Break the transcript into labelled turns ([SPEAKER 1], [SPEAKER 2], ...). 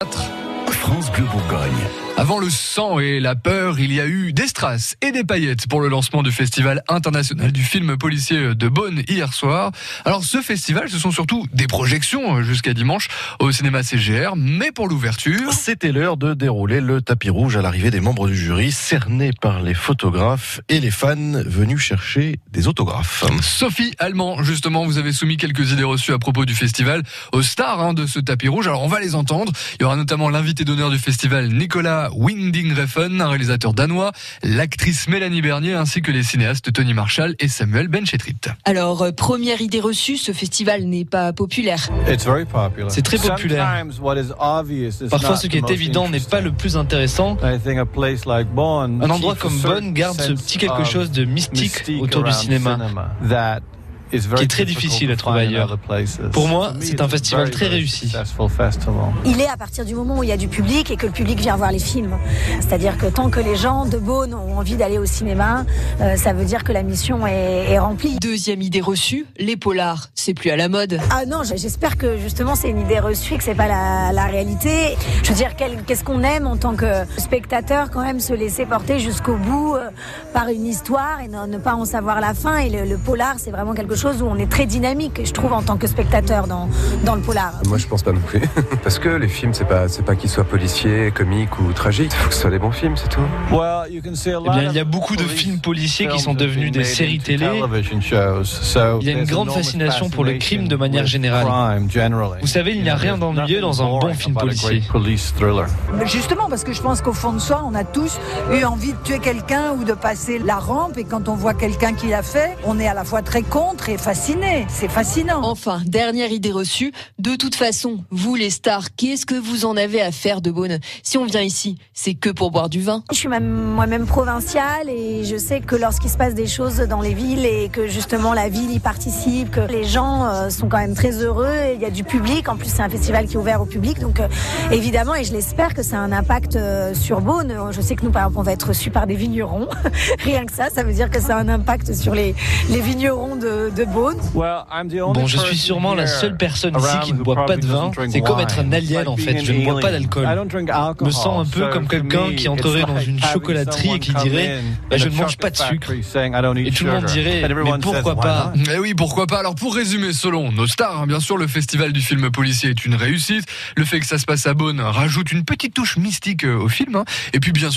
[SPEAKER 1] 4. France Bleu Bourgogne.
[SPEAKER 2] Avant le sang et la peur, il y a eu des strass et des paillettes pour le lancement du Festival international du film policier de Beaune hier soir. Alors ce festival, ce sont surtout des projections jusqu'à dimanche au cinéma CGR, mais pour l'ouverture...
[SPEAKER 3] C'était l'heure de dérouler le tapis rouge à l'arrivée des membres du jury, cernés par les photographes et les fans venus chercher des autographes.
[SPEAKER 2] Sophie Allemand, justement, vous avez soumis quelques idées reçues à propos du festival aux stars hein, de ce tapis rouge. Alors on va les entendre. Il y aura notamment l'invité d'honneur du festival Nicolas Winding-Refn, un réalisateur danois, l'actrice Mélanie Bernier ainsi que les cinéastes Tony Marshall et Samuel Benchetrit.
[SPEAKER 4] Alors, euh, première idée reçue, ce festival n'est pas populaire.
[SPEAKER 5] C'est très populaire. Parfois, ce qui est évident n'est pas le plus intéressant. Un endroit comme Bonn garde ce petit quelque chose de mystique autour du cinéma qui est très difficile à trouver ailleurs. Pour moi, c'est un festival très réussi.
[SPEAKER 6] Il est à partir du moment où il y a du public et que le public vient voir les films. C'est-à-dire que tant que les gens de Beaune ont envie d'aller au cinéma, euh, ça veut dire que la mission est, est, remplie.
[SPEAKER 4] Deuxième idée reçue, les polars, c'est plus à la mode.
[SPEAKER 6] Ah non, j'espère que justement c'est une idée reçue et que c'est pas la, la, réalité. Je veux dire, qu'est-ce qu'on aime en tant que spectateur quand même se laisser porter jusqu'au bout euh, par une histoire et ne, ne, pas en savoir la fin. Et le, le polar, c'est vraiment quelque chose où on est très dynamique, je trouve, en tant que spectateur dans, dans le polar.
[SPEAKER 7] Moi, je pense pas non plus. Parce que les films, c'est pas, c'est pas qu'ils soient policiers, comiques ou tragiques. Il faut que ce soit des bons films, c'est tout.
[SPEAKER 5] Eh bien, il y a beaucoup de films policiers qui sont devenus des séries télé. Il y a une grande fascination pour le crime de manière générale. Vous savez, il n'y a rien d'ennuyeux dans un bon film policier.
[SPEAKER 8] Justement, parce que je pense qu'au fond de soi, on a tous eu envie de tuer quelqu'un ou de passer la rampe. Et quand on voit quelqu'un qui l'a fait, on est à la fois très contre fasciné. C'est fascinant.
[SPEAKER 4] Enfin, dernière idée reçue. De toute façon, vous les stars, qu'est-ce que vous en avez à faire de Beaune Si on vient ici, c'est que pour boire du vin.
[SPEAKER 6] Je suis moi-même provinciale et je sais que lorsqu'il se passe des choses dans les villes et que justement la ville y participe, que les gens euh, sont quand même très heureux. Et il y a du public. En plus, c'est un festival qui est ouvert au public. Donc, euh, évidemment, et je l'espère que ça a un impact euh, sur Beaune. Je sais que nous, par exemple, on va être reçus par des vignerons. Rien que ça, ça veut dire que ça a un impact sur les, les vignerons de, de Beaune.
[SPEAKER 5] Bon, je suis sûrement la seule personne ici qui ne boit pas de vin. C'est comme être un alien en fait. Je ne bois pas d'alcool. Je me sens un peu comme quelqu'un qui entrerait dans une chocolaterie et qui dirait bah, Je ne mange pas de sucre. Et tout le monde dirait Mais pourquoi pas
[SPEAKER 2] Mais oui, pourquoi pas Alors pour résumer, selon nos stars, hein, bien sûr, le festival du film policier est une réussite. Le fait que ça se passe à Beaune rajoute une petite touche mystique au film. Hein. Et puis bien sûr,